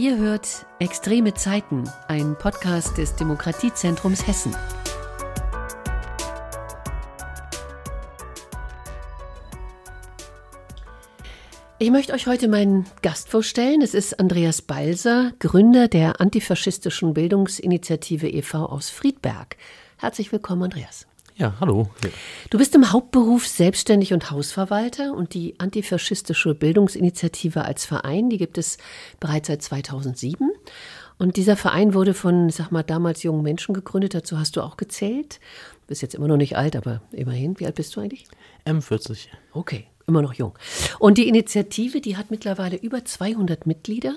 Ihr hört Extreme Zeiten, ein Podcast des Demokratiezentrums Hessen. Ich möchte euch heute meinen Gast vorstellen. Es ist Andreas Balser, Gründer der antifaschistischen Bildungsinitiative e.V. aus Friedberg. Herzlich willkommen, Andreas. Ja, hallo. Du bist im Hauptberuf selbstständig und Hausverwalter und die antifaschistische Bildungsinitiative als Verein, die gibt es bereits seit 2007. Und dieser Verein wurde von, sag mal, damals jungen Menschen gegründet. Dazu hast du auch gezählt. Du bist jetzt immer noch nicht alt, aber immerhin. Wie alt bist du eigentlich? M40. Okay, immer noch jung. Und die Initiative, die hat mittlerweile über 200 Mitglieder.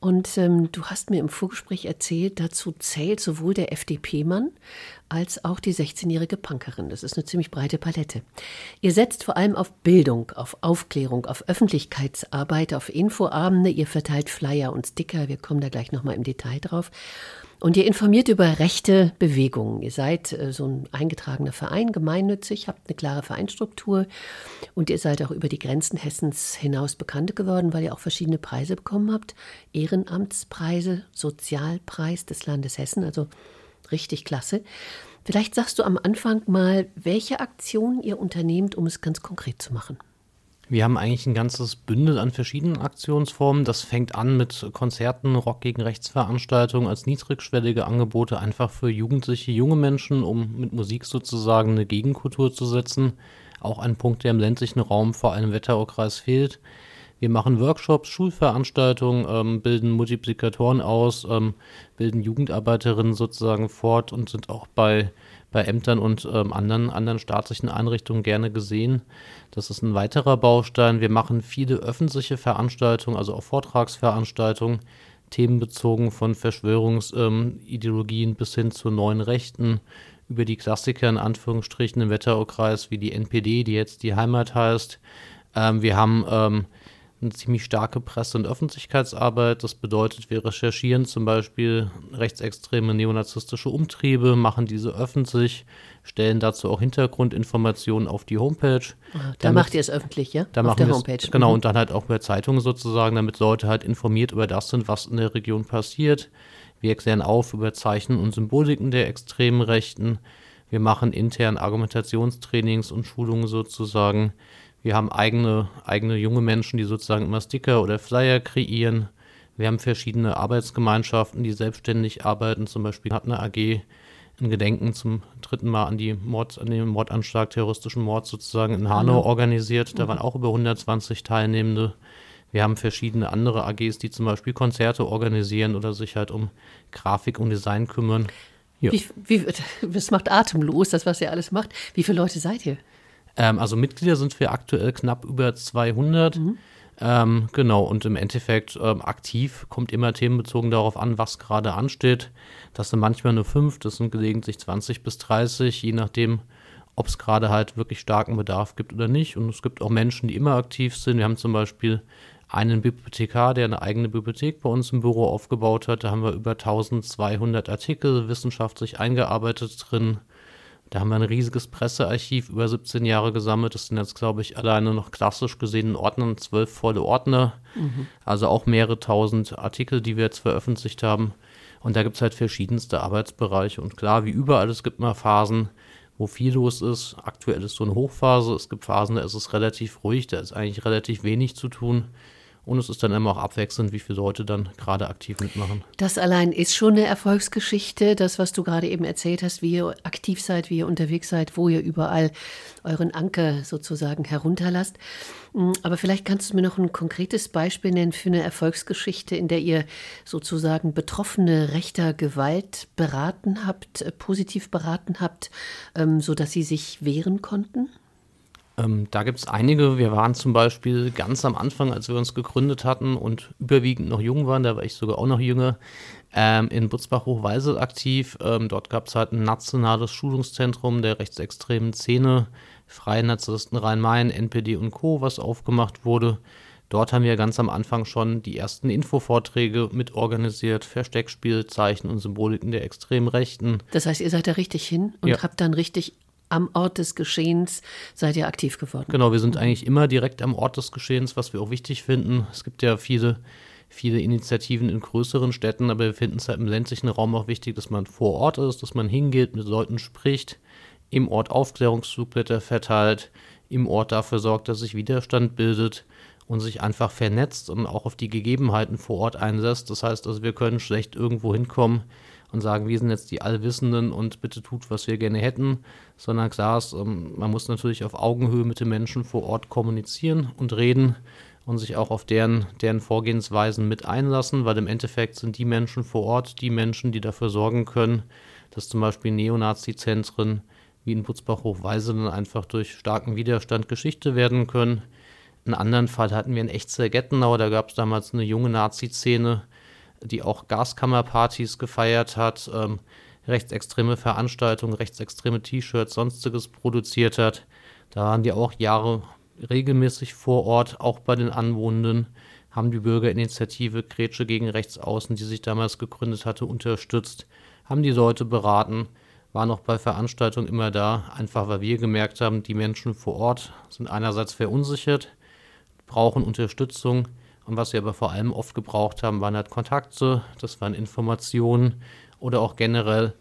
Und ähm, du hast mir im Vorgespräch erzählt, dazu zählt sowohl der FDP-Mann als auch die 16-jährige Punkerin. Das ist eine ziemlich breite Palette. Ihr setzt vor allem auf Bildung, auf Aufklärung, auf Öffentlichkeitsarbeit, auf Infoabende. Ihr verteilt Flyer und Sticker. Wir kommen da gleich nochmal im Detail drauf. Und ihr informiert über rechte Bewegungen. Ihr seid äh, so ein eingetragener Verein, gemeinnützig, habt eine klare Vereinstruktur und ihr seid auch über die Grenzen Hessens hinaus bekannt geworden, weil ihr auch verschiedene Preise bekommen habt. Ehrenamtspreise, Sozialpreis des Landes Hessen, also richtig klasse. Vielleicht sagst du am Anfang mal, welche Aktionen ihr unternehmt, um es ganz konkret zu machen. Wir haben eigentlich ein ganzes Bündel an verschiedenen Aktionsformen. Das fängt an mit Konzerten, Rock gegen Rechtsveranstaltungen als niedrigschwellige Angebote einfach für jugendliche, junge Menschen, um mit Musik sozusagen eine Gegenkultur zu setzen. Auch ein Punkt, der im ländlichen Raum vor allem Wetteraukreis fehlt. Wir machen Workshops, Schulveranstaltungen, ähm, bilden Multiplikatoren aus, ähm, bilden Jugendarbeiterinnen sozusagen fort und sind auch bei bei Ämtern und ähm, anderen, anderen staatlichen Einrichtungen gerne gesehen. Das ist ein weiterer Baustein. Wir machen viele öffentliche Veranstaltungen, also auch Vortragsveranstaltungen, themenbezogen von Verschwörungsideologien ähm, bis hin zu neuen Rechten, über die Klassiker in Anführungsstrichen im Wetteraukreis wie die NPD, die jetzt die Heimat heißt. Ähm, wir haben ähm, eine ziemlich starke Presse- und Öffentlichkeitsarbeit. Das bedeutet, wir recherchieren zum Beispiel rechtsextreme neonazistische Umtriebe, machen diese öffentlich, stellen dazu auch Hintergrundinformationen auf die Homepage. Ah, da damit, macht ihr es öffentlich, ja? Da auf der Homepage. genau, mhm. und dann halt auch bei Zeitungen sozusagen, damit Leute halt informiert über das sind, was in der Region passiert. Wir erklären auf über Zeichen und Symboliken der extremen Rechten. Wir machen intern Argumentationstrainings und Schulungen sozusagen. Wir haben eigene, eigene junge Menschen, die sozusagen immer Sticker oder Flyer kreieren. Wir haben verschiedene Arbeitsgemeinschaften, die selbstständig arbeiten. Zum Beispiel hat eine AG ein Gedenken zum dritten Mal an, die Mord, an den Mordanschlag, terroristischen Mord sozusagen in Hanau mhm. organisiert. Da waren auch über 120 Teilnehmende. Wir haben verschiedene andere AGs, die zum Beispiel Konzerte organisieren oder sich halt um Grafik und Design kümmern. Ja. Wie, wie, das macht atemlos, das, was ihr alles macht. Wie viele Leute seid ihr? Ähm, also Mitglieder sind wir aktuell knapp über 200. Mhm. Ähm, genau, und im Endeffekt ähm, aktiv kommt immer themenbezogen darauf an, was gerade ansteht. Das sind manchmal nur fünf, das sind gelegentlich 20 bis 30, je nachdem, ob es gerade halt wirklich starken Bedarf gibt oder nicht. Und es gibt auch Menschen, die immer aktiv sind. Wir haben zum Beispiel einen Bibliothekar, der eine eigene Bibliothek bei uns im Büro aufgebaut hat. Da haben wir über 1200 Artikel wissenschaftlich eingearbeitet drin. Da haben wir ein riesiges Pressearchiv über 17 Jahre gesammelt. Das sind jetzt, glaube ich, alleine noch klassisch gesehen in Ordnern, zwölf volle Ordner. Mhm. Also auch mehrere tausend Artikel, die wir jetzt veröffentlicht haben. Und da gibt es halt verschiedenste Arbeitsbereiche. Und klar, wie überall, es gibt mal Phasen, wo viel los ist. Aktuell ist so eine Hochphase. Es gibt Phasen, da ist es relativ ruhig, da ist eigentlich relativ wenig zu tun. Und es ist dann immer auch abwechselnd, wie viele Leute dann gerade aktiv mitmachen. Das allein ist schon eine Erfolgsgeschichte, das, was du gerade eben erzählt hast, wie ihr aktiv seid, wie ihr unterwegs seid, wo ihr überall euren Anker sozusagen herunterlasst. Mm, aber vielleicht kannst du mir noch ein konkretes Beispiel nennen für eine Erfolgsgeschichte, in der ihr sozusagen Betroffene rechter Gewalt beraten habt, äh, positiv beraten habt, ähm, sodass sie sich wehren konnten? Ähm, da gibt es einige. Wir waren zum Beispiel ganz am Anfang, als wir uns gegründet hatten und überwiegend noch jung waren, da war ich sogar auch noch jünger, ähm, in Butzbach-Hochweisel aktiv. Ähm, dort gab es halt ein nationales Schulungszentrum der rechtsextremen Szene, Freien Narzissten Rhein-Main, NPD und Co., was aufgemacht wurde. Dort haben wir ganz am Anfang schon die ersten Infovorträge mitorganisiert, Versteckspielzeichen und Symboliken der extremen Rechten. Das heißt, ihr seid da richtig hin und ja. habt dann richtig am Ort des Geschehens seid ihr aktiv geworden. Genau, wir sind eigentlich immer direkt am Ort des Geschehens, was wir auch wichtig finden. Es gibt ja viele, viele Initiativen in größeren Städten, aber wir finden es halt im ländlichen Raum auch wichtig, dass man vor Ort ist, dass man hingeht, mit Leuten spricht, im Ort Aufklärungszugblätter verteilt, im Ort dafür sorgt, dass sich Widerstand bildet und sich einfach vernetzt und auch auf die Gegebenheiten vor Ort einsetzt. Das heißt also, wir können schlecht irgendwo hinkommen und sagen, wir sind jetzt die Allwissenden und bitte tut, was wir gerne hätten, sondern klar ist, ähm, man muss natürlich auf Augenhöhe mit den Menschen vor Ort kommunizieren und reden und sich auch auf deren, deren Vorgehensweisen mit einlassen, weil im Endeffekt sind die Menschen vor Ort die Menschen, die dafür sorgen können, dass zum Beispiel Neonazi-Zentren wie in Butzbach-Hochweise dann einfach durch starken Widerstand Geschichte werden können. Einen anderen Fall hatten wir in Echtzell-Gettenau, da gab es damals eine junge Nazi-Szene, die auch Gaskammerpartys gefeiert hat, ähm, rechtsextreme Veranstaltungen, rechtsextreme T-Shirts, sonstiges produziert hat. Da waren die auch Jahre regelmäßig vor Ort, auch bei den Anwohnenden, haben die Bürgerinitiative Grätsche gegen Rechtsaußen, die sich damals gegründet hatte, unterstützt, haben die Leute beraten, waren auch bei Veranstaltungen immer da, einfach weil wir gemerkt haben, die Menschen vor Ort sind einerseits verunsichert, brauchen Unterstützung, und was wir aber vor allem oft gebraucht haben, waren halt Kontakte, das waren Informationen oder auch generell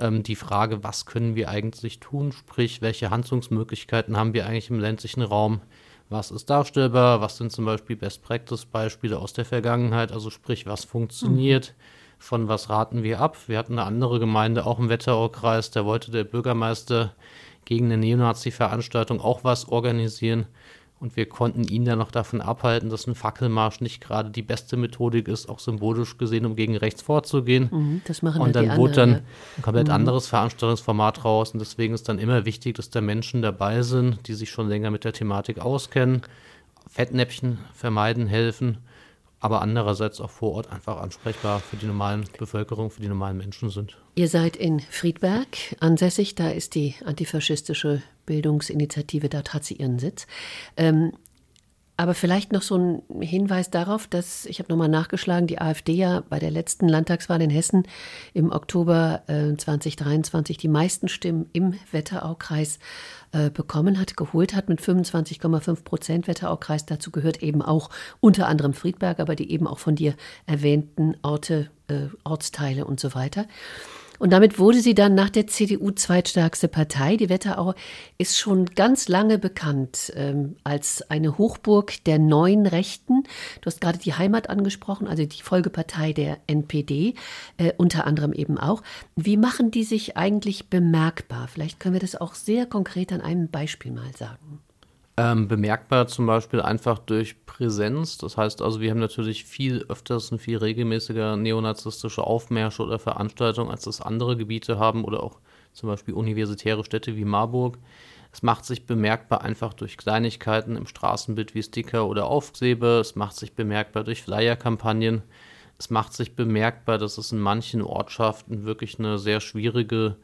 ähm, die Frage, was können wir eigentlich tun, sprich, welche Handlungsmöglichkeiten haben wir eigentlich im ländlichen Raum, was ist darstellbar, was sind zum Beispiel Best-Practice-Beispiele aus der Vergangenheit, also sprich, was funktioniert, mhm. von was raten wir ab. Wir hatten eine andere Gemeinde, auch im Wetteraukreis, da wollte der Bürgermeister gegen eine Neonazi-Veranstaltung auch was organisieren. Und wir konnten ihn dann noch davon abhalten, dass ein Fackelmarsch nicht gerade die beste Methodik ist, auch symbolisch gesehen, um gegen rechts vorzugehen. Mhm, das machen Und dann wurde dann ein komplett mhm. anderes Veranstaltungsformat raus. Und deswegen ist dann immer wichtig, dass da Menschen dabei sind, die sich schon länger mit der Thematik auskennen, Fettnäpfchen vermeiden helfen aber andererseits auch vor Ort einfach ansprechbar für die normalen Bevölkerung, für die normalen Menschen sind. Ihr seid in Friedberg ansässig, da ist die antifaschistische Bildungsinitiative, dort hat sie ihren Sitz. Ähm, aber vielleicht noch so ein Hinweis darauf, dass, ich habe nochmal nachgeschlagen, die AfD ja bei der letzten Landtagswahl in Hessen im Oktober äh, 2023 die meisten Stimmen im Wetteraukreis äh, bekommen hat, geholt hat mit 25,5 Prozent Wetteraukreis. Dazu gehört eben auch unter anderem Friedberg, aber die eben auch von dir erwähnten Orte, äh, Ortsteile und so weiter. Und damit wurde sie dann nach der CDU zweitstärkste Partei. Die Wetterau ist schon ganz lange bekannt ähm, als eine Hochburg der neuen Rechten. Du hast gerade die Heimat angesprochen, also die Folgepartei der NPD, äh, unter anderem eben auch. Wie machen die sich eigentlich bemerkbar? Vielleicht können wir das auch sehr konkret an einem Beispiel mal sagen. Ähm, bemerkbar zum Beispiel einfach durch Präsenz. Das heißt also, wir haben natürlich viel öfters und viel regelmäßiger neonazistische Aufmärsche oder Veranstaltungen, als das andere Gebiete haben oder auch zum Beispiel universitäre Städte wie Marburg. Es macht sich bemerkbar einfach durch Kleinigkeiten im Straßenbild wie Sticker oder Aufklebe. Es macht sich bemerkbar durch Flyer-Kampagnen. Es macht sich bemerkbar, dass es in manchen Ortschaften wirklich eine sehr schwierige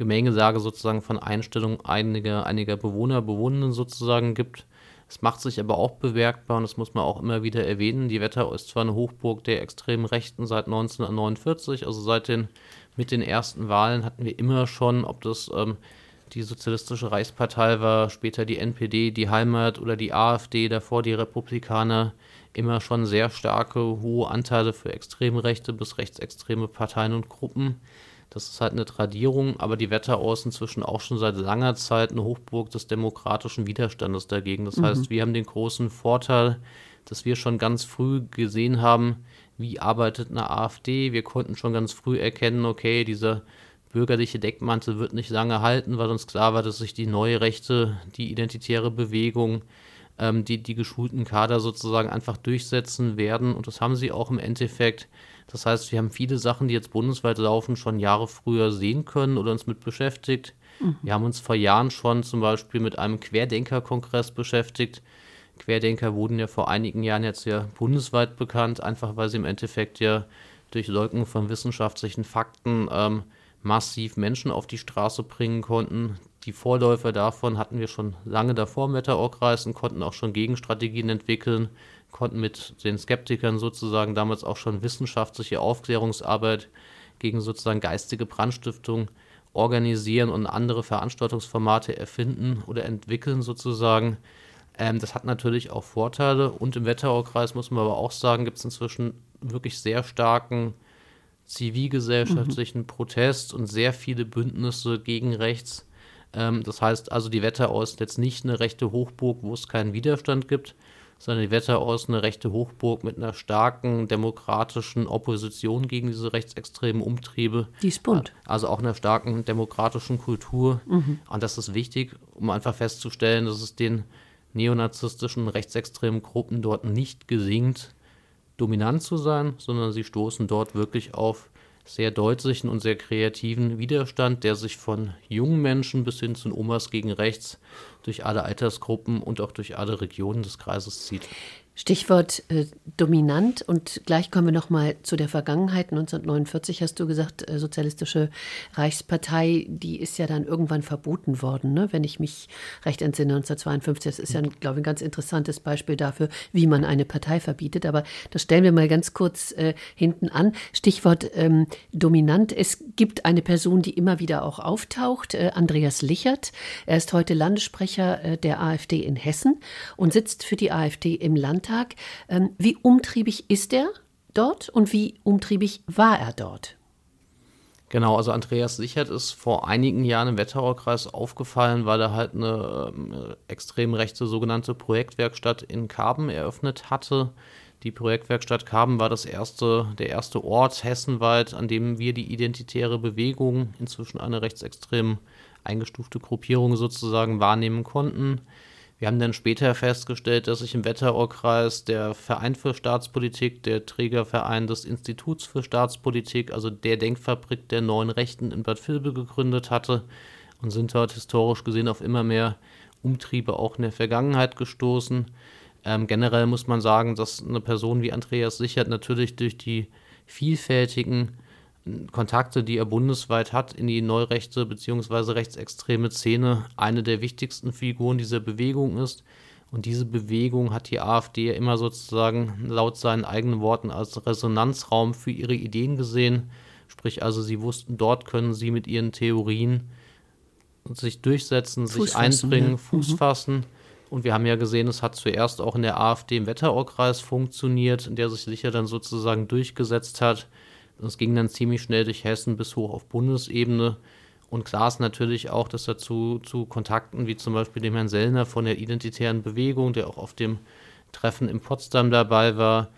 Gemengesage sozusagen von Einstellungen einiger, einiger Bewohner, Bewohnenden sozusagen gibt. Es macht sich aber auch bemerkbar, und das muss man auch immer wieder erwähnen, die Wetterau ist zwar eine Hochburg der extremen Rechten seit 1949, also seit den, mit den ersten Wahlen hatten wir immer schon, ob das ähm, die Sozialistische Reichspartei war, später die NPD, die Heimat oder die AfD, davor die Republikaner, immer schon sehr starke, hohe Anteile für extreme Rechte bis rechtsextreme Parteien und Gruppen. Das ist halt eine Tradierung, aber die Wetterau ist inzwischen auch schon seit langer Zeit eine Hochburg des demokratischen Widerstandes dagegen. Das mhm. heißt, wir haben den großen Vorteil, dass wir schon ganz früh gesehen haben, wie arbeitet eine AfD. Wir konnten schon ganz früh erkennen, okay, dieser bürgerliche Deckmantel wird nicht lange halten, weil uns klar war, dass sich die neue Rechte, die identitäre Bewegung, ähm, die, die geschulten Kader sozusagen einfach durchsetzen werden. Und das haben sie auch im Endeffekt. Das heißt, wir haben viele Sachen, die jetzt bundesweit laufen, schon Jahre früher sehen können oder uns mit beschäftigt. Mhm. Wir haben uns vor Jahren schon zum Beispiel mit einem Querdenker-Kongress beschäftigt. Querdenker wurden ja vor einigen Jahren jetzt ja bundesweit bekannt, einfach weil sie im Endeffekt ja durch Leugnung von wissenschaftlichen Fakten ähm, massiv Menschen auf die Straße bringen konnten. Die Vorläufer davon hatten wir schon lange davor im Wetteraukreis und konnten auch schon Gegenstrategien entwickeln, konnten mit den Skeptikern sozusagen damals auch schon wissenschaftliche Aufklärungsarbeit gegen sozusagen geistige Brandstiftung organisieren und andere Veranstaltungsformate erfinden oder entwickeln sozusagen. Ähm, das hat natürlich auch Vorteile und im Wetteraukreis muss man aber auch sagen, gibt es inzwischen wirklich sehr starken zivilgesellschaftlichen mhm. Protest und sehr viele Bündnisse gegen rechts. Ähm, das heißt also, die Wetterau ist jetzt nicht eine rechte Hochburg, wo es keinen Widerstand gibt, sondern die Wetterau ist eine rechte Hochburg mit einer starken demokratischen Opposition gegen diese rechtsextremen Umtriebe. Die ist bunt. Also auch einer starken demokratischen Kultur. Mhm. Und das ist wichtig, um einfach festzustellen, dass es den neonazistischen rechtsextremen Gruppen dort nicht gelingt, dominant zu sein, sondern sie stoßen dort wirklich auf sehr deutlichen und sehr kreativen Widerstand, der sich von jungen Menschen bis hin zu Omas gegen rechts durch alle Altersgruppen und auch durch alle Regionen des Kreises zieht. Stichwort äh, dominant und gleich kommen wir noch mal zu der Vergangenheit. 1949 hast du gesagt, äh, sozialistische Reichspartei, die ist ja dann irgendwann verboten worden, ne? wenn ich mich recht entsinne. 1952, das ist ja, glaube ich, ein ganz interessantes Beispiel dafür, wie man eine Partei verbietet. Aber das stellen wir mal ganz kurz äh, hinten an. Stichwort ähm, dominant. Es gibt eine Person, die immer wieder auch auftaucht, äh, Andreas Lichert. Er ist heute Landessprecher äh, der AfD in Hessen und sitzt für die AfD im Landtag. Landtag. Ähm, wie umtriebig ist er dort und wie umtriebig war er dort? Genau, also Andreas Sichert ist vor einigen Jahren im Wetteraukreis aufgefallen, weil er halt eine ähm, extrem rechte sogenannte Projektwerkstatt in Karben eröffnet hatte. Die Projektwerkstatt Karben war das erste, der erste Ort hessenweit, an dem wir die identitäre Bewegung, inzwischen eine rechtsextrem eingestufte Gruppierung sozusagen, wahrnehmen konnten. Wir haben dann später festgestellt, dass sich im Wetteraukreis der Verein für Staatspolitik, der Trägerverein des Instituts für Staatspolitik, also der Denkfabrik der neuen Rechten in Bad Vilbel gegründet hatte und sind dort historisch gesehen auf immer mehr Umtriebe auch in der Vergangenheit gestoßen. Ähm, generell muss man sagen, dass eine Person wie Andreas Sichert natürlich durch die vielfältigen Kontakte, die er bundesweit hat in die neurechte bzw. rechtsextreme Szene, eine der wichtigsten Figuren dieser Bewegung ist. Und diese Bewegung hat die AfD immer sozusagen laut seinen eigenen Worten als Resonanzraum für ihre Ideen gesehen. Sprich also, sie wussten, dort können sie mit ihren Theorien sich durchsetzen, Fuß sich einbringen, ja. Fuß mhm. fassen. Und wir haben ja gesehen, es hat zuerst auch in der AfD im Wetteraukreis funktioniert, in der sich sicher dann sozusagen durchgesetzt hat. Das ging dann ziemlich schnell durch Hessen bis hoch auf Bundesebene. Und klar ist natürlich auch, dass dazu zu Kontakten wie zum Beispiel dem Herrn Sellner von der Identitären Bewegung, der auch auf dem Treffen in Potsdam dabei war.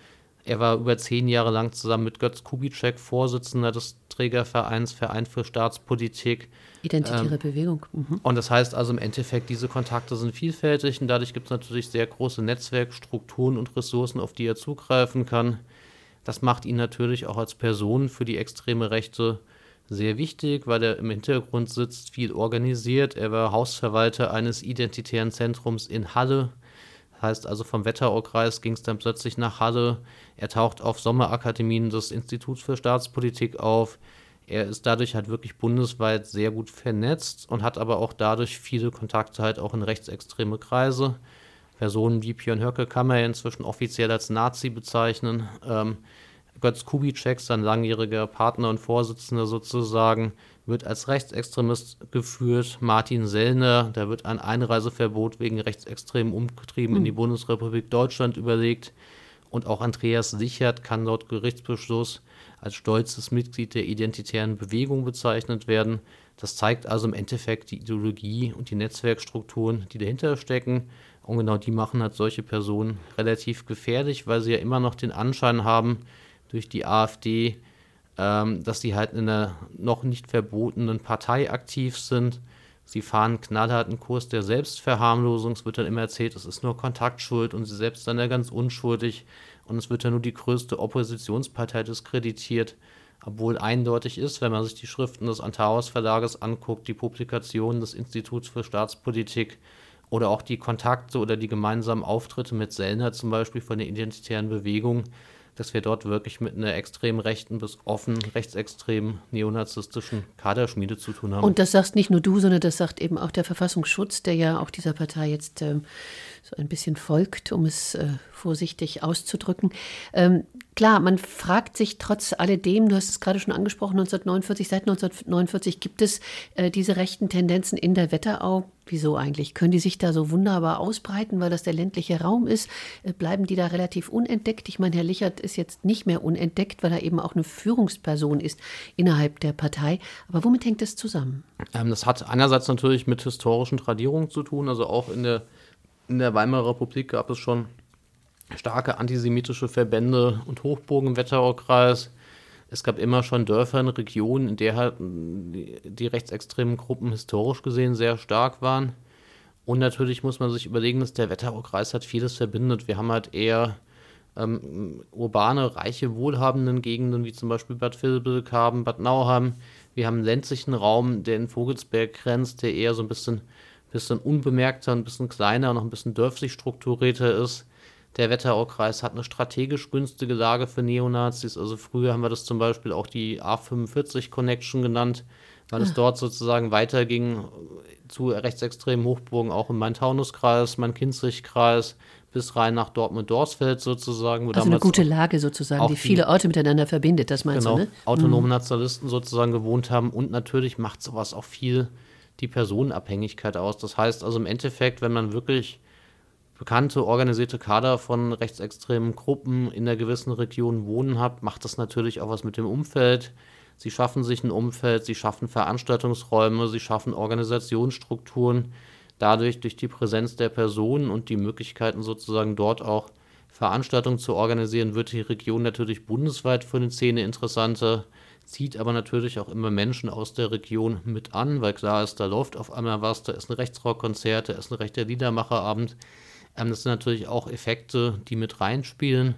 Er war über zehn Jahre lang zusammen mit Götz Kubitschek Vorsitzender des Trägervereins Verein für Staatspolitik. Identitäre ähm, Bewegung. Mhm. Und das heißt also im Endeffekt, diese Kontakte sind vielfältig und dadurch gibt es natürlich sehr große Netzwerkstrukturen und Ressourcen, auf die er zugreifen kann. Das macht ihn natürlich auch als Person für die extreme Rechte sehr wichtig, weil er im Hintergrund sitzt, viel organisiert. Er war Hausverwalter eines identitären Zentrums in Halle. Das heißt also vom Wetteraukreis ging es dann plötzlich nach Halle. Er taucht auf Sommerakademien des Instituts für Staatspolitik auf. Er ist dadurch halt wirklich bundesweit sehr gut vernetzt und hat aber auch dadurch viele Kontakte halt auch in rechtsextreme Kreise. Personen wie Björn Höcke kann man ja inzwischen offiziell als Nazi bezeichnen. Ähm, Götz Kubitschek, sein langjähriger Partner und Vorsitzender sozusagen, wird als Rechtsextremist geführt. Martin Sellner, da wird ein Einreiseverbot wegen rechtsextremen Umtrieben mhm. in die hm. Bundesrepublik Deutschland überlegt. Und auch Andreas Sichert kann laut Gerichtsbeschluss als stolzes Mitglied der identitären Bewegung bezeichnet werden. Das zeigt also im Endeffekt die Ideologie und die Netzwerkstrukturen, die dahinter stecken. Und genau die machen halt solche Personen relativ gefährlich, weil sie ja immer noch den Anschein haben, durch die AfD, ähm, dass sie halt in einer noch nicht verbotenen Partei aktiv sind. Sie fahren knallharten Kurs der Selbstverharmlosung. Es wird dann immer erzählt, es ist nur Kontaktschuld und sie selbst dann ja ganz unschuldig. Und es wird dann nur die größte Oppositionspartei diskreditiert. Obwohl eindeutig ist, wenn man sich die Schriften des Antaros Verlages anguckt, die Publikationen des Instituts für Staatspolitik, oder auch die Kontakte oder die gemeinsamen Auftritte mit Sellner zum Beispiel von der identitären Bewegung, dass wir dort wirklich mit einer extrem rechten bis offen rechtsextremen neonazistischen Kaderschmiede zu tun haben. Und das sagst nicht nur du, sondern das sagt eben auch der Verfassungsschutz, der ja auch dieser Partei jetzt ähm, so ein bisschen folgt, um es äh, vorsichtig auszudrücken. Ähm, klar, man fragt sich trotz alledem, du hast es gerade schon angesprochen, 1949, seit 1949 gibt es äh, diese rechten Tendenzen in der Wetterau. Wieso eigentlich? Können die sich da so wunderbar ausbreiten, weil das der ländliche Raum ist? Äh, bleiben die da relativ unentdeckt? Ich meine, Herr Lichert ist jetzt nicht mehr unentdeckt, weil er eben auch eine Führungsperson ist innerhalb der Partei. Aber womit hängt das zusammen? Ähm, das hat einerseits natürlich mit historischen Tradierungen zu tun. Also auch in der, in der Weimarer Republik gab es schon starke antisemitische Verbände und Hochburgen im Wetteraukreis. Es gab immer schon Dörfer in Regionen, in der halt die, die rechtsextremen Gruppen historisch gesehen sehr stark waren. Und natürlich muss man sich überlegen, dass der Wetteraukreis vieles verbindet. Wir haben halt eher ähm, urbane, reiche, wohlhabenden Gegenden, wie zum Beispiel Bad Vilbel, Karben, Bad Nauheim. Wir haben einen ländlichen Raum, der in Vogelsberg grenzt, der eher so ein bisschen, bisschen unbemerkter, ein bisschen kleiner, noch ein bisschen dörflich strukturierter ist. Der Wetteraukreis hat eine strategisch günstige Lage für Neonazis. Also früher haben wir das zum Beispiel auch die A45 Connection genannt, weil ja. es ah. dort sozusagen weiterging zu rechtsextremen Hochburgen, auch im Main-Taunus-Kreis, Main-Kinzig-Kreis, bis rein nach Dortmund-Dorsfeld sozusagen. also eine gute Lage sozusagen, die viele Orte miteinander verbindet, das meinst genau, du, ne? autonome mhm. Nationalisten sozusagen gewohnt haben und natürlich macht sowas auch viel die Personenabhängigkeit aus. Das heißt also im Endeffekt, wenn man wirklich bekannte organisierte Kader von rechtsextremen Gruppen in der gewissen Region wohnen hat, macht das natürlich auch was mit dem Umfeld. Sie schaffen sich ein Umfeld, sie schaffen Veranstaltungsräume, sie schaffen Organisationsstrukturen. Dadurch, durch die Präsenz der Personen und die Möglichkeiten sozusagen dort auch Veranstaltungen zu organisieren, wird die Region natürlich bundesweit für eine Szene interessanter, zieht aber natürlich auch immer Menschen aus der Region mit an, weil klar ist, da läuft auf einmal was, da ist ein Rechtsrockkonzert, da ist ein rechter Liedermacherabend. Ähm, das sind natürlich auch Effekte, die mit reinspielen.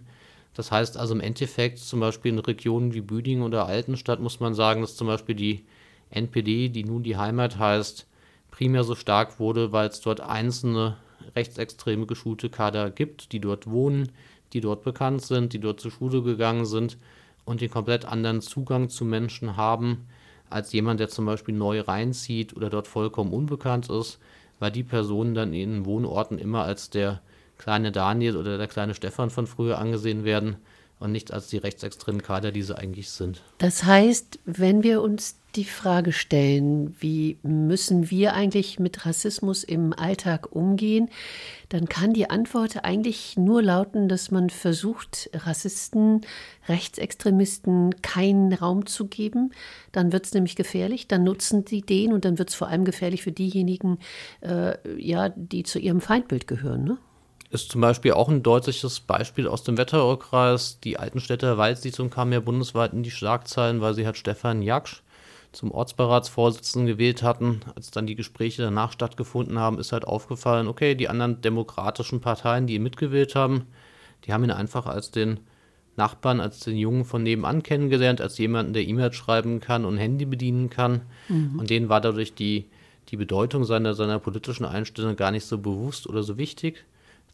Das heißt also im Endeffekt zum Beispiel in Regionen wie Büdingen oder Altenstadt muss man sagen, dass zum Beispiel die NPD, die nun die Heimat heißt, primär so stark wurde, weil es dort einzelne rechtsextreme geschulte Kader gibt, die dort wohnen, die dort bekannt sind, die dort zur Schule gegangen sind und den komplett anderen Zugang zu Menschen haben, als jemand, der zum Beispiel neu reinzieht oder dort vollkommen unbekannt ist weil die Personen dann in Wohnorten immer als der kleine Daniel oder der kleine Stefan von früher angesehen werden und nicht als die rechtsextremen Kader, die sie eigentlich sind. Das heißt, wenn wir uns die Frage stellen, wie müssen wir eigentlich mit Rassismus im Alltag umgehen, dann kann die Antwort eigentlich nur lauten, dass man versucht, Rassisten, Rechtsextremisten keinen Raum zu geben. Dann wird es nämlich gefährlich, dann nutzen sie den und dann wird es vor allem gefährlich für diejenigen, äh, ja, die zu ihrem Feindbild gehören. Ne? Ist zum Beispiel auch ein deutliches Beispiel aus dem Wetteraukreis. Die Altenstädter Waldsiedlung kam ja bundesweit in die Schlagzeilen, weil sie halt Stefan Jaksch zum Ortsberatsvorsitzenden gewählt hatten. Als dann die Gespräche danach stattgefunden haben, ist halt aufgefallen, okay, die anderen demokratischen Parteien, die ihn mitgewählt haben, die haben ihn einfach als den Nachbarn, als den Jungen von nebenan kennengelernt, als jemanden, der E-Mails schreiben kann und Handy bedienen kann. Mhm. Und denen war dadurch die, die Bedeutung seiner, seiner politischen Einstellung gar nicht so bewusst oder so wichtig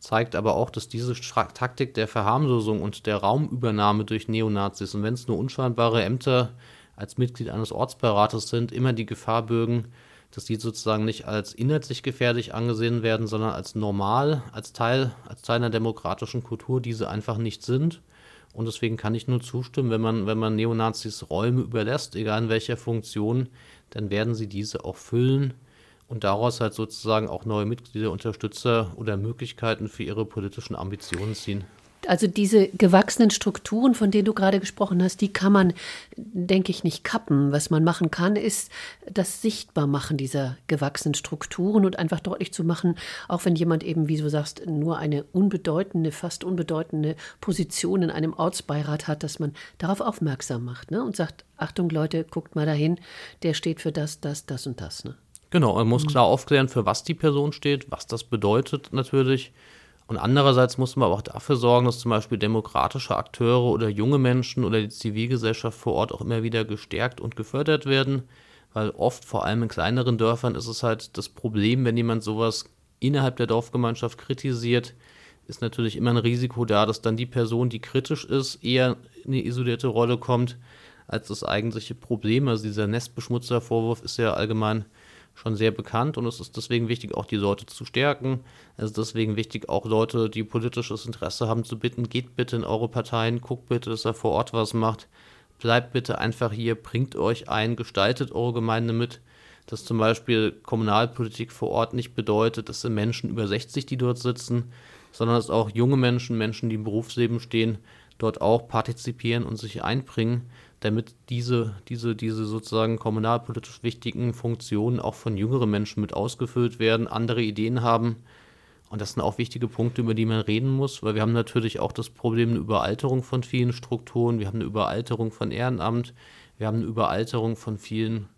zeigt aber auch, dass diese Taktik der Verharmlosung und der Raumübernahme durch Neonazis und wenn es nur unscheinbare Ämter als Mitglied eines Ortsberates sind, immer die Gefahr bürgen, dass die sozusagen nicht als inhaltlich gefährlich angesehen werden, sondern als normal, als Teil, als Teil einer demokratischen Kultur, die sie einfach nicht sind. Und deswegen kann ich nur zustimmen, wenn man, wenn man Neonazis Räume überlässt, egal in welcher Funktion, dann werden sie diese auch füllen und daraus halt sozusagen auch neue Mitglieder, Unterstützer oder Möglichkeiten für ihre politischen Ambitionen ziehen. Also diese gewachsenen Strukturen, von denen du gerade gesprochen hast, die kann man, denke ich, nicht kappen. Was man machen kann, ist das Sichtbarmachen dieser gewachsenen Strukturen und einfach deutlich zu machen, auch wenn jemand eben, wie du sagst, nur eine unbedeutende, fast unbedeutende Position in einem Ortsbeirat hat, dass man darauf aufmerksam macht ne? und sagt, Achtung Leute, guckt mal dahin, der steht für das, das, das und das. Ne? Genau, man muss mhm. klar aufklären, für was die Person steht, was das bedeutet natürlich. Und andererseits muss man aber auch dafür sorgen, dass zum Beispiel demokratische Akteure oder junge Menschen oder die Zivilgesellschaft vor Ort auch immer wieder gestärkt und gefördert werden. Weil oft, vor allem in kleineren Dörfern, ist es halt das Problem, wenn jemand sowas innerhalb der Dorfgemeinschaft kritisiert, ist natürlich immer ein Risiko da, dass dann die Person, die kritisch ist, eher in eine isolierte Rolle kommt, als das eigentliche Problem. Also dieser Nestbeschmutzervorwurf ist ja allgemein schon sehr bekannt und es ist deswegen wichtig, auch die Leute zu stärken. Es ist deswegen wichtig, auch Leute, die politisches Interesse haben, zu bitten, geht bitte in eure Parteien, guckt bitte, dass er vor Ort was macht. Bleibt bitte einfach hier, bringt euch ein, gestaltet eure Gemeinde mit. Dass zum Beispiel Kommunalpolitik vor Ort nicht bedeutet, das sind Menschen über 60, die dort sitzen, sondern dass auch junge Menschen, Menschen, die im Berufsleben stehen, dort auch partizipieren und sich einbringen damit diese, diese, diese sozusagen kommunalpolitisch wichtigen Funktionen auch von jüngeren Menschen mit ausgefüllt werden, andere Ideen haben. Und das sind auch wichtige Punkte, über die man reden muss, weil wir haben natürlich auch das Problem eine Überalterung von vielen Strukturen, wir haben eine Überalterung von Ehrenamt, wir haben eine Überalterung von vielen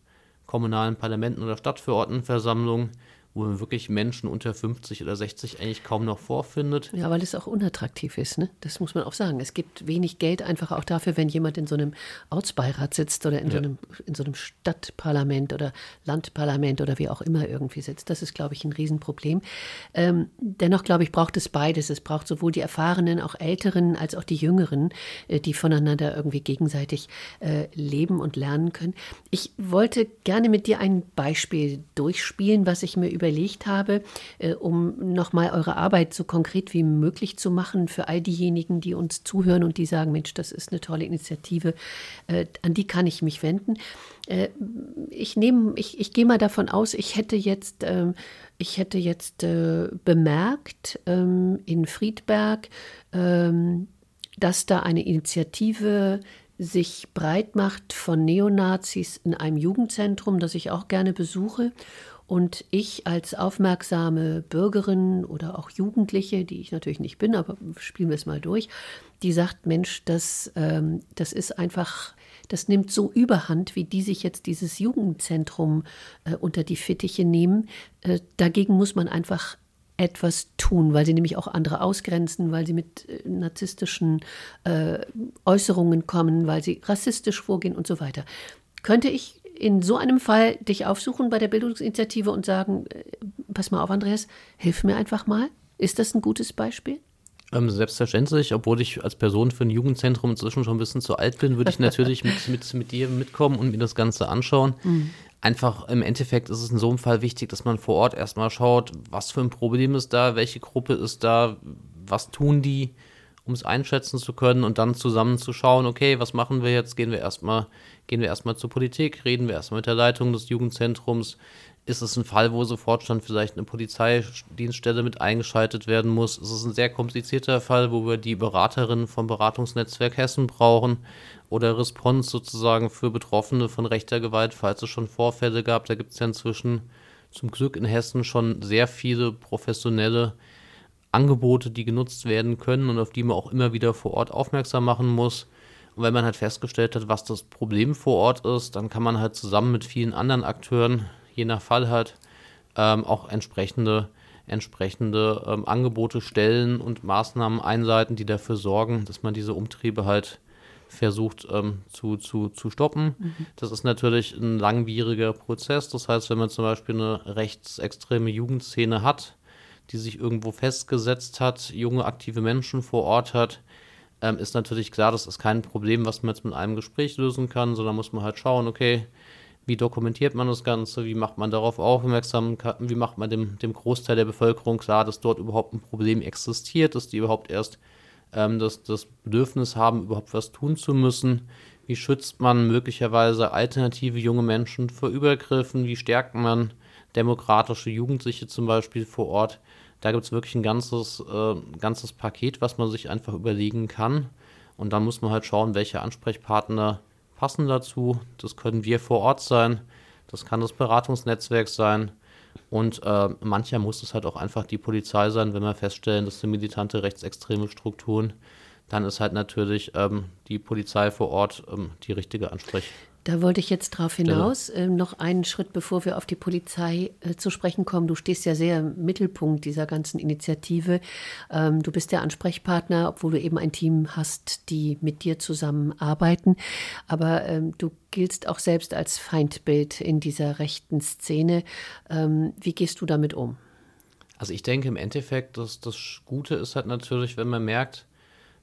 kommunalen Parlamenten oder Stadtverordnetenversammlungen wo man wirklich Menschen unter 50 oder 60 eigentlich kaum noch vorfindet. Ja, weil es auch unattraktiv ist, ne? Das muss man auch sagen. Es gibt wenig Geld einfach auch dafür, wenn jemand in so einem Ortsbeirat sitzt oder in, ja. so, einem, in so einem Stadtparlament oder Landparlament oder wie auch immer irgendwie sitzt. Das ist, glaube ich, ein Riesenproblem. Ähm, dennoch, glaube ich, braucht es beides. Es braucht sowohl die Erfahrenen, auch Älteren, als auch die Jüngeren, äh, die voneinander irgendwie gegenseitig äh, leben und lernen können. Ich wollte gerne mit dir ein Beispiel durchspielen, was ich mir über überlegt habe, äh, um nochmal eure Arbeit so konkret wie möglich zu machen für all diejenigen, die uns zuhören und die sagen, Mensch, das ist eine tolle Initiative, äh, an die kann ich mich wenden. Äh, ich nehme, ich, ich gehe mal davon aus, ich hätte jetzt, ähm, ich hätte jetzt äh, bemerkt ähm, in Friedberg, ähm, dass da eine Initiative sich breit macht von Neonazis in einem Jugendzentrum, das ich auch gerne besuche. Und ich als aufmerksame Bürgerin oder auch Jugendliche, die ich natürlich nicht bin, aber spielen wir es mal durch, die sagt, Mensch, das, ähm, das ist einfach, das nimmt so überhand, wie die sich jetzt dieses Jugendzentrum äh, unter die Fittiche nehmen. Äh, dagegen muss man einfach etwas tun, weil sie nämlich auch andere ausgrenzen, weil sie mit äh, narzisstischen äh, Äußerungen kommen, weil sie rassistisch vorgehen und so weiter. Könnte ich in so einem Fall dich aufsuchen bei der Bildungsinitiative und sagen, äh, pass mal auf, Andreas, hilf mir einfach mal? Ist das ein gutes Beispiel? Ähm, selbstverständlich, obwohl ich als Person für ein Jugendzentrum inzwischen schon ein bisschen zu alt bin, würde ich natürlich mit, mit, mit dir mitkommen und mir das Ganze anschauen. Mhm. Einfach im Endeffekt ist es in so einem Fall wichtig, dass man vor Ort erstmal schaut, was für ein Problem ist da, welche Gruppe ist da, was tun die, um es einschätzen zu können und dann zusammen zu schauen, okay, was machen wir jetzt? Gehen wir erstmal, gehen wir erstmal zur Politik, reden wir erstmal mit der Leitung des Jugendzentrums. Ist es ein Fall, wo sofort schon vielleicht eine Polizeidienststelle mit eingeschaltet werden muss? Ist es ein sehr komplizierter Fall, wo wir die Beraterin vom Beratungsnetzwerk Hessen brauchen oder Response sozusagen für Betroffene von rechter Gewalt, falls es schon Vorfälle gab? Da gibt es ja inzwischen zum Glück in Hessen schon sehr viele professionelle Angebote, die genutzt werden können und auf die man auch immer wieder vor Ort aufmerksam machen muss. Und wenn man halt festgestellt hat, was das Problem vor Ort ist, dann kann man halt zusammen mit vielen anderen Akteuren, je nach Fall halt, ähm, auch entsprechende, entsprechende ähm, Angebote stellen und Maßnahmen einleiten, die dafür sorgen, dass man diese Umtriebe halt versucht ähm, zu, zu, zu stoppen. Mhm. Das ist natürlich ein langwieriger Prozess. Das heißt, wenn man zum Beispiel eine rechtsextreme Jugendszene hat, die sich irgendwo festgesetzt hat, junge aktive Menschen vor Ort hat, ähm, ist natürlich klar, das ist kein Problem, was man jetzt mit einem Gespräch lösen kann, sondern muss man halt schauen, okay, wie dokumentiert man das Ganze, wie macht man darauf aufmerksam, wie macht man dem, dem Großteil der Bevölkerung klar, dass dort überhaupt ein Problem existiert, dass die überhaupt erst ähm, das, das Bedürfnis haben, überhaupt was tun zu müssen. Wie schützt man möglicherweise alternative junge Menschen vor Übergriffen? Wie stärkt man demokratische Jugendliche zum Beispiel vor Ort. Da gibt es wirklich ein ganzes, äh, ganzes Paket, was man sich einfach überlegen kann. Und dann muss man halt schauen, welche Ansprechpartner passen dazu. Das können wir vor Ort sein, das kann das Beratungsnetzwerk sein. Und äh, mancher muss es halt auch einfach die Polizei sein, wenn wir feststellen, das sind militante rechtsextreme Strukturen. Dann ist halt natürlich ähm, die Polizei vor Ort ähm, die richtige Ansprechpartner. Da wollte ich jetzt drauf hinaus. Äh, noch einen Schritt, bevor wir auf die Polizei äh, zu sprechen kommen. Du stehst ja sehr im Mittelpunkt dieser ganzen Initiative. Ähm, du bist der Ansprechpartner, obwohl du eben ein Team hast, die mit dir zusammenarbeiten. Aber ähm, du giltst auch selbst als Feindbild in dieser rechten Szene. Ähm, wie gehst du damit um? Also ich denke im Endeffekt, dass das Gute ist halt natürlich, wenn man merkt,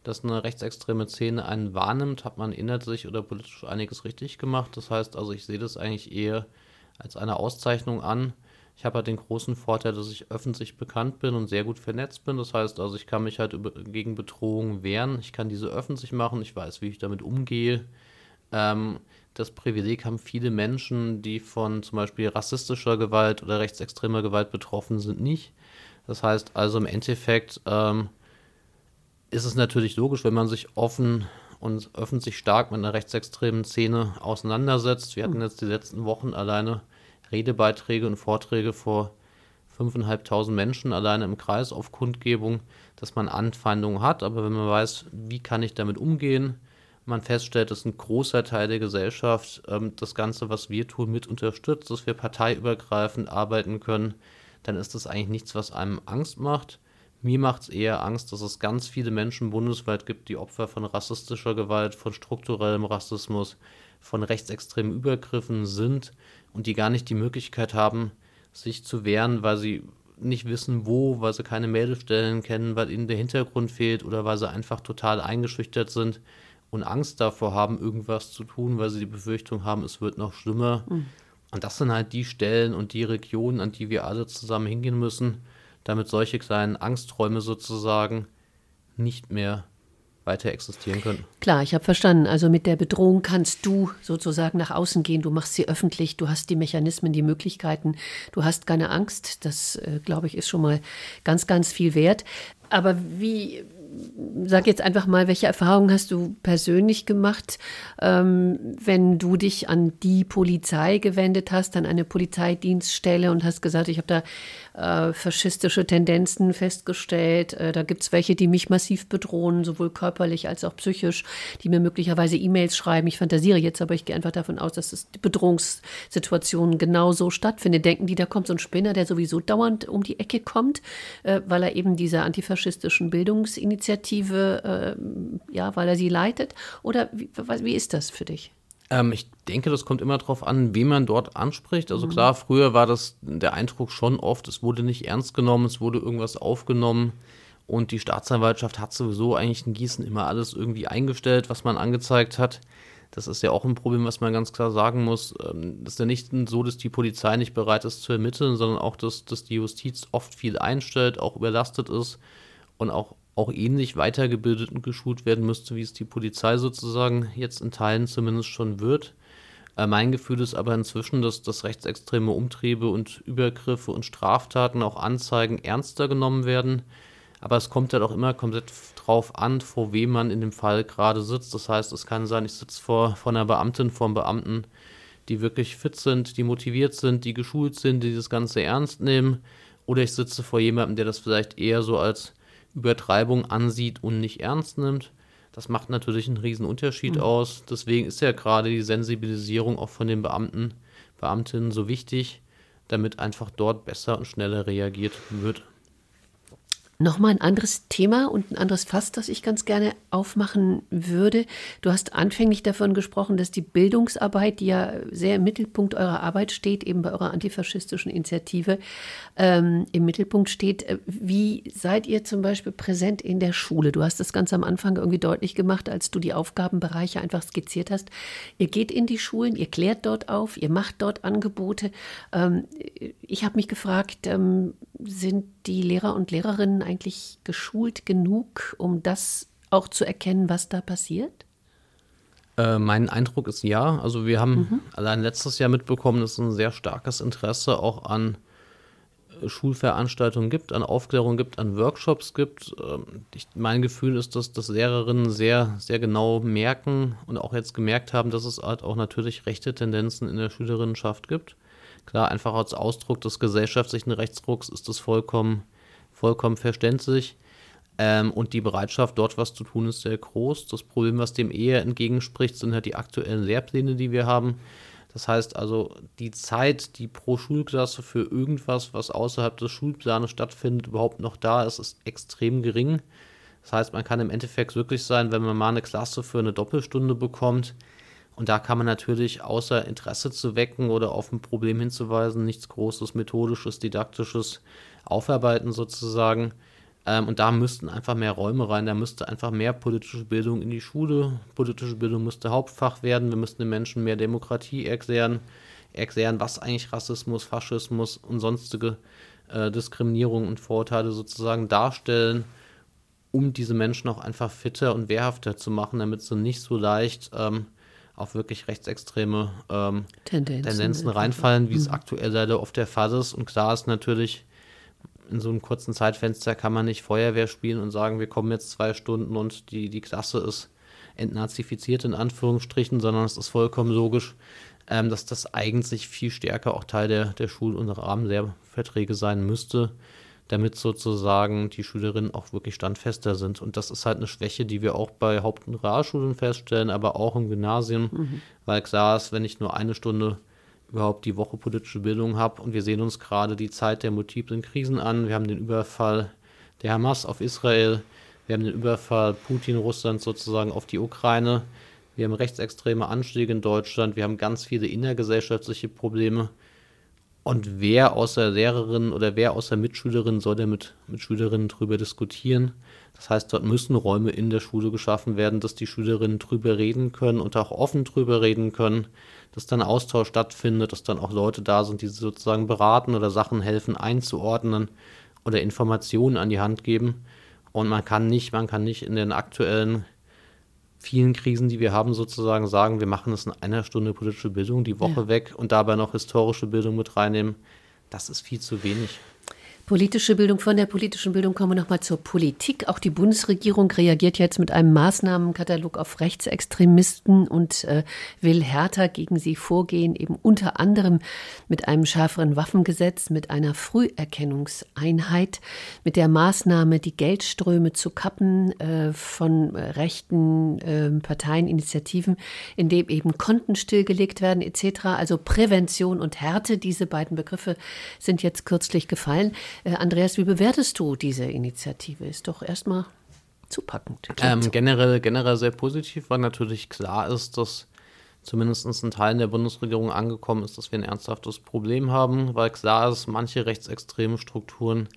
dass eine rechtsextreme Szene einen wahrnimmt, hat man inhaltlich oder politisch einiges richtig gemacht. Das heißt also, ich sehe das eigentlich eher als eine Auszeichnung an. Ich habe halt den großen Vorteil, dass ich öffentlich bekannt bin und sehr gut vernetzt bin. Das heißt also, ich kann mich halt über, gegen Bedrohungen wehren. Ich kann diese öffentlich machen. Ich weiß, wie ich damit umgehe. Ähm, das Privileg haben viele Menschen, die von zum Beispiel rassistischer Gewalt oder rechtsextremer Gewalt betroffen sind, nicht. Das heißt also im Endeffekt ähm, ist es natürlich logisch, wenn man sich offen und öffentlich stark mit einer rechtsextremen Szene auseinandersetzt. Wir hatten hm. jetzt die letzten Wochen alleine Redebeiträge und Vorträge vor 5.500 Menschen alleine im Kreis auf Kundgebung, dass man Anfeindungen hat. Aber wenn man weiß, wie kann ich damit umgehen, man feststellt, dass ein großer Teil der Gesellschaft ähm, das Ganze, was wir tun, mit unterstützt, dass wir parteiübergreifend arbeiten können, dann ist das eigentlich nichts, was einem Angst macht. Mir macht es eher Angst, dass es ganz viele Menschen bundesweit gibt, die Opfer von rassistischer Gewalt, von strukturellem Rassismus, von rechtsextremen Übergriffen sind und die gar nicht die Möglichkeit haben, sich zu wehren, weil sie nicht wissen, wo, weil sie keine Meldestellen kennen, weil ihnen der Hintergrund fehlt oder weil sie einfach total eingeschüchtert sind und Angst davor haben, irgendwas zu tun, weil sie die Befürchtung haben, es wird noch schlimmer. Mhm. Und das sind halt die Stellen und die Regionen, an die wir alle zusammen hingehen müssen, damit solche kleinen Angsträume sozusagen nicht mehr weiter existieren können. Klar, ich habe verstanden. Also mit der Bedrohung kannst du sozusagen nach außen gehen. Du machst sie öffentlich, du hast die Mechanismen, die Möglichkeiten. Du hast keine Angst. Das, äh, glaube ich, ist schon mal ganz, ganz viel wert. Aber wie, sag jetzt einfach mal, welche Erfahrungen hast du persönlich gemacht, ähm, wenn du dich an die Polizei gewendet hast, an eine Polizeidienststelle und hast gesagt, ich habe da äh, faschistische Tendenzen festgestellt. Äh, da gibt es welche, die mich massiv bedrohen, sowohl körperlich als auch psychisch, die mir möglicherweise E-Mails schreiben. Ich fantasiere jetzt, aber ich gehe einfach davon aus, dass es die Bedrohungssituation genauso stattfindet. Denken die, da kommt so ein Spinner, der sowieso dauernd um die Ecke kommt, äh, weil er eben dieser antifaschistischen Bildungsinitiative, äh, ja, weil er sie leitet? Oder wie, wie ist das für dich? Ähm, ich denke, das kommt immer darauf an, wen man dort anspricht. Also mhm. klar, früher war das der Eindruck schon oft, es wurde nicht ernst genommen, es wurde irgendwas aufgenommen und die Staatsanwaltschaft hat sowieso eigentlich in Gießen immer alles irgendwie eingestellt, was man angezeigt hat. Das ist ja auch ein Problem, was man ganz klar sagen muss. Ähm, das ist ja nicht so, dass die Polizei nicht bereit ist zu ermitteln, sondern auch, dass, dass die Justiz oft viel einstellt, auch überlastet ist und auch auch ähnlich weitergebildet und geschult werden müsste, wie es die Polizei sozusagen jetzt in Teilen zumindest schon wird. Äh, mein Gefühl ist aber inzwischen, dass, dass rechtsextreme Umtriebe und Übergriffe und Straftaten, auch Anzeigen ernster genommen werden. Aber es kommt halt auch immer komplett drauf an, vor wem man in dem Fall gerade sitzt. Das heißt, es kann sein, ich sitze vor, vor einer Beamtin, vor einem Beamten, die wirklich fit sind, die motiviert sind, die geschult sind, die das Ganze ernst nehmen. Oder ich sitze vor jemandem, der das vielleicht eher so als Übertreibung ansieht und nicht ernst nimmt. Das macht natürlich einen riesen Unterschied mhm. aus. Deswegen ist ja gerade die Sensibilisierung auch von den Beamten, Beamtinnen so wichtig, damit einfach dort besser und schneller reagiert wird. Nochmal ein anderes Thema und ein anderes Fass, das ich ganz gerne aufmachen würde. Du hast anfänglich davon gesprochen, dass die Bildungsarbeit, die ja sehr im Mittelpunkt eurer Arbeit steht, eben bei eurer antifaschistischen Initiative, ähm, im Mittelpunkt steht. Wie seid ihr zum Beispiel präsent in der Schule? Du hast das ganz am Anfang irgendwie deutlich gemacht, als du die Aufgabenbereiche einfach skizziert hast. Ihr geht in die Schulen, ihr klärt dort auf, ihr macht dort Angebote. Ähm, ich habe mich gefragt, ähm, sind die Lehrer und Lehrerinnen eigentlich geschult genug, um das auch zu erkennen, was da passiert? Äh, mein Eindruck ist ja. Also wir haben mhm. allein letztes Jahr mitbekommen, dass es ein sehr starkes Interesse auch an äh, Schulveranstaltungen gibt, an Aufklärung gibt, an Workshops gibt. Ähm, ich, mein Gefühl ist, dass, dass Lehrerinnen sehr, sehr genau merken und auch jetzt gemerkt haben, dass es halt auch natürlich rechte Tendenzen in der Schülerinnenschaft gibt. Klar, einfach als Ausdruck des gesellschaftlichen Rechtsrucks ist das vollkommen, vollkommen verständlich. Ähm, und die Bereitschaft, dort was zu tun, ist sehr groß. Das Problem, was dem eher entgegenspricht, sind halt die aktuellen Lehrpläne, die wir haben. Das heißt also, die Zeit, die pro Schulklasse für irgendwas, was außerhalb des Schulplanes stattfindet, überhaupt noch da ist, ist extrem gering. Das heißt, man kann im Endeffekt wirklich sein, wenn man mal eine Klasse für eine Doppelstunde bekommt, und da kann man natürlich außer Interesse zu wecken oder auf ein Problem hinzuweisen, nichts Großes, Methodisches, Didaktisches aufarbeiten sozusagen. Ähm, und da müssten einfach mehr Räume rein, da müsste einfach mehr politische Bildung in die Schule. Politische Bildung müsste Hauptfach werden, wir müssten den Menschen mehr Demokratie erklären, erklären, was eigentlich Rassismus, Faschismus und sonstige äh, Diskriminierung und Vorurteile sozusagen darstellen, um diese Menschen auch einfach fitter und wehrhafter zu machen, damit sie nicht so leicht ähm, auf wirklich rechtsextreme ähm, Tendenzen, Tendenzen reinfallen, wie mhm. es aktuell leider oft der Fall ist. Und klar ist natürlich, in so einem kurzen Zeitfenster kann man nicht Feuerwehr spielen und sagen, wir kommen jetzt zwei Stunden und die, die Klasse ist entnazifiziert in Anführungsstrichen, sondern es ist vollkommen logisch, ähm, dass das eigentlich viel stärker auch Teil der, der Schul- und Rahmenlehrverträge sein müsste, damit sozusagen die Schülerinnen auch wirklich standfester sind. Und das ist halt eine Schwäche, die wir auch bei Haupt- und Realschulen feststellen, aber auch im Gymnasium, mhm. weil klar ist, wenn ich nur eine Stunde überhaupt die Woche politische Bildung habe und wir sehen uns gerade die Zeit der multiplen Krisen an. Wir haben den Überfall der Hamas auf Israel, wir haben den Überfall Putin Russlands sozusagen auf die Ukraine, wir haben rechtsextreme Anschläge in Deutschland, wir haben ganz viele innergesellschaftliche Probleme. Und wer außer Lehrerin oder wer außer Mitschülerin soll denn mit, mit Schülerinnen drüber diskutieren? Das heißt, dort müssen Räume in der Schule geschaffen werden, dass die Schülerinnen drüber reden können und auch offen drüber reden können, dass dann Austausch stattfindet, dass dann auch Leute da sind, die sozusagen beraten oder Sachen helfen einzuordnen oder Informationen an die Hand geben. Und man kann nicht, man kann nicht in den aktuellen vielen Krisen, die wir haben, sozusagen sagen, wir machen es in einer Stunde politische Bildung die Woche ja. weg und dabei noch historische Bildung mit reinnehmen. Das ist viel zu wenig. Politische Bildung, von der politischen Bildung kommen wir nochmal zur Politik. Auch die Bundesregierung reagiert jetzt mit einem Maßnahmenkatalog auf Rechtsextremisten und äh, will härter gegen sie vorgehen, eben unter anderem mit einem schärferen Waffengesetz, mit einer Früherkennungseinheit, mit der Maßnahme, die Geldströme zu kappen äh, von rechten äh, Parteien, Initiativen, indem eben Konten stillgelegt werden etc. Also Prävention und Härte, diese beiden Begriffe sind jetzt kürzlich gefallen. Äh, Andreas, wie bewertest du diese Initiative? Ist doch erstmal zupackend. Ähm, generell, generell sehr positiv, weil natürlich klar ist, dass zumindest in Teilen der Bundesregierung angekommen ist, dass wir ein ernsthaftes Problem haben, weil klar ist, manche rechtsextreme Strukturen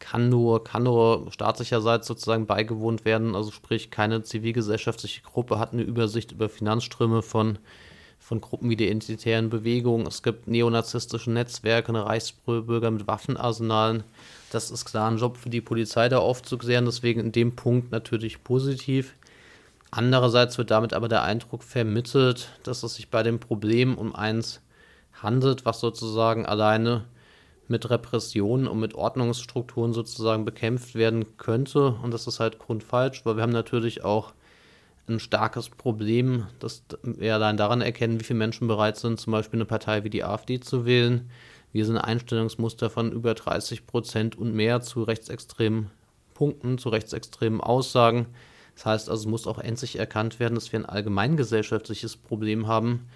kann nur, kann nur staatlicherseits sozusagen beigewohnt werden. Also sprich, keine zivilgesellschaftliche Gruppe hat eine Übersicht über Finanzströme von von Gruppen wie der Identitären Bewegung. Es gibt neonazistische Netzwerke, eine Reichsbürger mit Waffenarsenalen. Das ist klar ein Job für die Polizei, da aufzuklären. Deswegen in dem Punkt natürlich positiv. Andererseits wird damit aber der Eindruck vermittelt, dass es sich bei dem Problem um eins handelt, was sozusagen alleine mit Repressionen und mit Ordnungsstrukturen sozusagen bekämpft werden könnte. Und das ist halt grundfalsch, weil wir haben natürlich auch ein starkes Problem, das wir allein daran erkennen, wie viele Menschen bereit sind, zum Beispiel eine Partei wie die AfD zu wählen. Wir sind ein Einstellungsmuster von über 30 Prozent und mehr zu rechtsextremen Punkten, zu rechtsextremen Aussagen. Das heißt also, es muss auch endlich erkannt werden, dass wir ein allgemeingesellschaftliches Problem haben.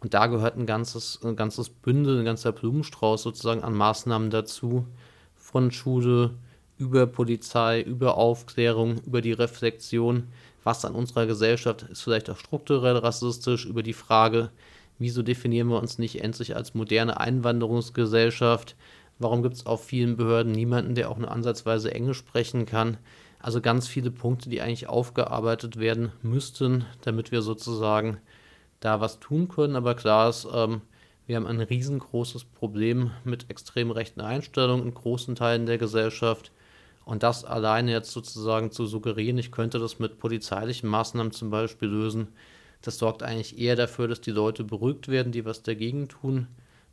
Und da gehört ein ganzes, ein ganzes Bündel, ein ganzer Blumenstrauß sozusagen an Maßnahmen dazu. Von Schule über Polizei, über Aufklärung, über die Reflexion was an unserer Gesellschaft ist vielleicht auch strukturell rassistisch, über die Frage, wieso definieren wir uns nicht endlich als moderne Einwanderungsgesellschaft, warum gibt es auf vielen Behörden niemanden, der auch nur ansatzweise Englisch sprechen kann. Also ganz viele Punkte, die eigentlich aufgearbeitet werden müssten, damit wir sozusagen da was tun können. Aber klar ist, ähm, wir haben ein riesengroßes Problem mit extrem rechten Einstellungen in großen Teilen der Gesellschaft. Und das alleine jetzt sozusagen zu suggerieren, ich könnte das mit polizeilichen Maßnahmen zum Beispiel lösen, das sorgt eigentlich eher dafür, dass die Leute beruhigt werden, die was dagegen tun.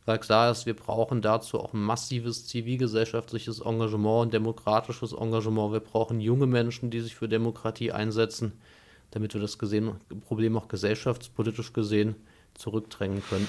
Weil klar ist, wir brauchen dazu auch massives zivilgesellschaftliches Engagement, ein demokratisches Engagement. Wir brauchen junge Menschen, die sich für Demokratie einsetzen, damit wir das gesehen, Problem auch gesellschaftspolitisch gesehen zurückdrängen können.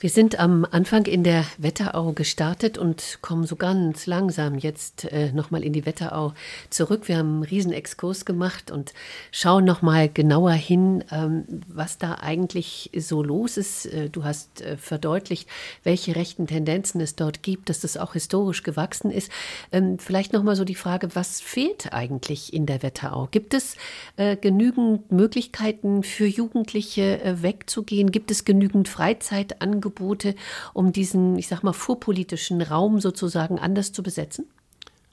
Wir sind am Anfang in der Wetterau gestartet und kommen so ganz langsam jetzt äh, nochmal in die Wetterau zurück. Wir haben einen riesen Exkurs gemacht und schauen nochmal genauer hin, ähm, was da eigentlich so los ist. Äh, du hast äh, verdeutlicht, welche rechten Tendenzen es dort gibt, dass das auch historisch gewachsen ist. Ähm, vielleicht nochmal so die Frage, was fehlt eigentlich in der Wetterau? Gibt es äh, genügend Möglichkeiten für Jugendliche äh, wegzugehen? Gibt es genügend Freizeitangebote? Angebote, um diesen, ich sag mal, vorpolitischen Raum sozusagen anders zu besetzen?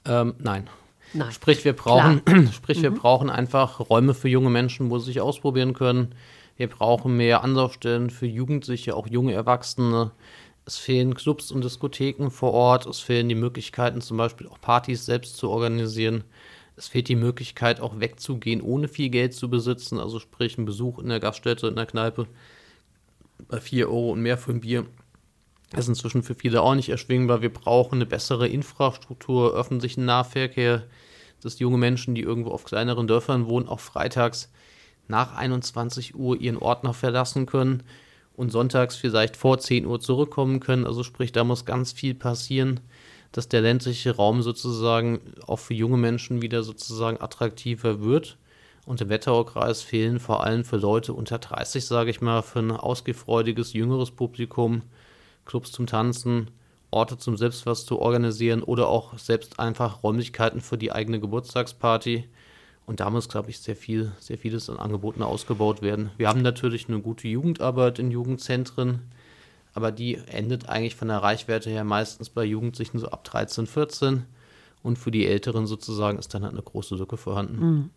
Ähm, nein. Nein. Sprich, wir brauchen, sprich, wir mhm. brauchen einfach Räume für junge Menschen, wo sie sich ausprobieren können. Wir brauchen mehr Anlaufstellen für Jugendliche, auch junge Erwachsene. Es fehlen Clubs und Diskotheken vor Ort. Es fehlen die Möglichkeiten, zum Beispiel auch Partys selbst zu organisieren. Es fehlt die Möglichkeit, auch wegzugehen, ohne viel Geld zu besitzen. Also sprich, ein Besuch in der Gaststätte, in der Kneipe 4 Euro und mehr für ein Bier ist inzwischen für viele auch nicht erschwingbar. Wir brauchen eine bessere Infrastruktur, öffentlichen Nahverkehr, dass junge Menschen, die irgendwo auf kleineren Dörfern wohnen, auch freitags nach 21 Uhr ihren Ort noch verlassen können und sonntags vielleicht vor 10 Uhr zurückkommen können. Also sprich, da muss ganz viel passieren, dass der ländliche Raum sozusagen auch für junge Menschen wieder sozusagen attraktiver wird. Und im Wetteraukreis fehlen vor allem für Leute unter 30, sage ich mal, für ein ausgefreudiges jüngeres Publikum Clubs zum Tanzen, Orte zum selbst was zu organisieren oder auch selbst einfach Räumlichkeiten für die eigene Geburtstagsparty. Und da muss, glaube ich, sehr viel, sehr vieles an Angeboten ausgebaut werden. Wir haben natürlich eine gute Jugendarbeit in Jugendzentren, aber die endet eigentlich von der Reichweite her meistens bei Jugendlichen so ab 13, 14. Und für die Älteren sozusagen ist dann halt eine große Lücke vorhanden. Mhm.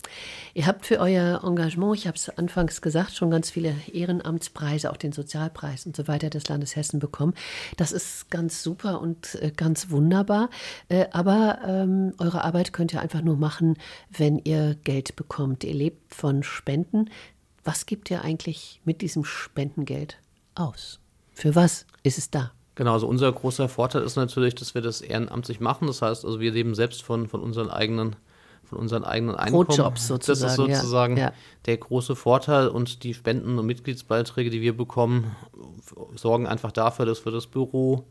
Ihr habt für euer Engagement, ich habe es anfangs gesagt, schon ganz viele Ehrenamtspreise, auch den Sozialpreis und so weiter des Landes Hessen bekommen. Das ist ganz super und äh, ganz wunderbar. Äh, aber ähm, eure Arbeit könnt ihr einfach nur machen, wenn ihr Geld bekommt. Ihr lebt von Spenden. Was gibt ihr eigentlich mit diesem Spendengeld aus? Für was ist es da? Genau, also unser großer Vorteil ist natürlich, dass wir das ehrenamtlich machen. Das heißt, also wir leben selbst von, von unseren eigenen von unseren eigenen Einkommen. Brotjobs sozusagen. Das ist sozusagen ja. der große Vorteil und die Spenden und Mitgliedsbeiträge, die wir bekommen, sorgen einfach dafür, dass wir das Büro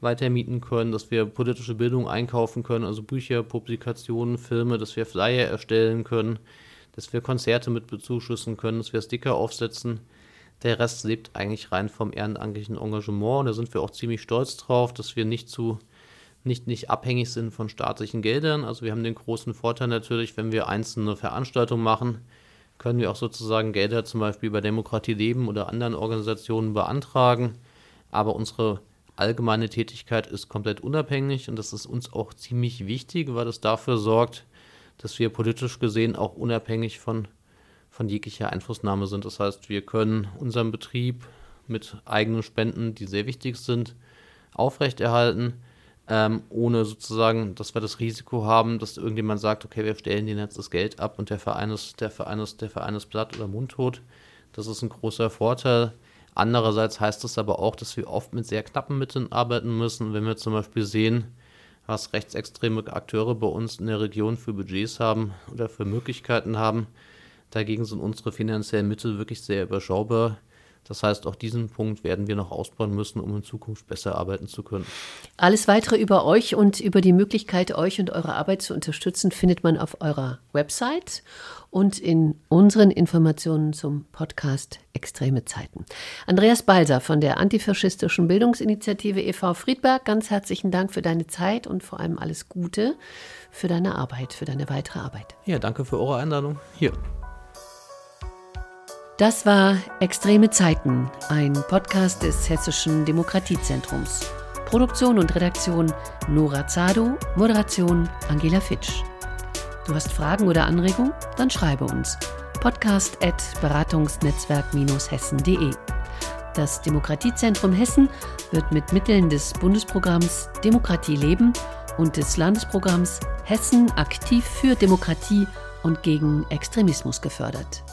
weiter mieten können, dass wir politische Bildung einkaufen können, also Bücher, Publikationen, Filme, dass wir Flyer erstellen können, dass wir Konzerte mit bezuschüssen können, dass wir Sticker aufsetzen. Der Rest lebt eigentlich rein vom ehrenamtlichen Engagement da sind wir auch ziemlich stolz drauf, dass wir nicht zu nicht, nicht abhängig sind von staatlichen Geldern. Also wir haben den großen Vorteil natürlich, wenn wir einzelne Veranstaltungen machen, können wir auch sozusagen Gelder zum Beispiel bei Demokratie Leben oder anderen Organisationen beantragen. Aber unsere allgemeine Tätigkeit ist komplett unabhängig und das ist uns auch ziemlich wichtig, weil es dafür sorgt, dass wir politisch gesehen auch unabhängig von von jeglicher Einflussnahme sind. Das heißt, wir können unseren Betrieb mit eigenen Spenden, die sehr wichtig sind, aufrechterhalten, ähm, ohne sozusagen, dass wir das Risiko haben, dass irgendjemand sagt, okay, wir stellen denen jetzt das Geld ab und der Verein ist, der Verein ist, der Verein ist platt oder mundtot. Das ist ein großer Vorteil. Andererseits heißt das aber auch, dass wir oft mit sehr knappen Mitteln arbeiten müssen. Wenn wir zum Beispiel sehen, was rechtsextreme Akteure bei uns in der Region für Budgets haben oder für Möglichkeiten haben, Dagegen sind unsere finanziellen Mittel wirklich sehr überschaubar. Das heißt, auch diesen Punkt werden wir noch ausbauen müssen, um in Zukunft besser arbeiten zu können. Alles weitere über euch und über die Möglichkeit, euch und eure Arbeit zu unterstützen, findet man auf eurer Website und in unseren Informationen zum Podcast Extreme Zeiten. Andreas Balser von der antifaschistischen Bildungsinitiative e.V. Friedberg, ganz herzlichen Dank für deine Zeit und vor allem alles Gute für deine Arbeit, für deine weitere Arbeit. Ja, danke für eure Einladung. Hier. Das war Extreme Zeiten, ein Podcast des Hessischen Demokratiezentrums. Produktion und Redaktion Nora Zado, Moderation Angela Fitsch. Du hast Fragen oder Anregungen? Dann schreibe uns. Podcast at beratungsnetzwerk-hessen.de. Das Demokratiezentrum Hessen wird mit Mitteln des Bundesprogramms Demokratie leben und des Landesprogramms Hessen aktiv für Demokratie und gegen Extremismus gefördert.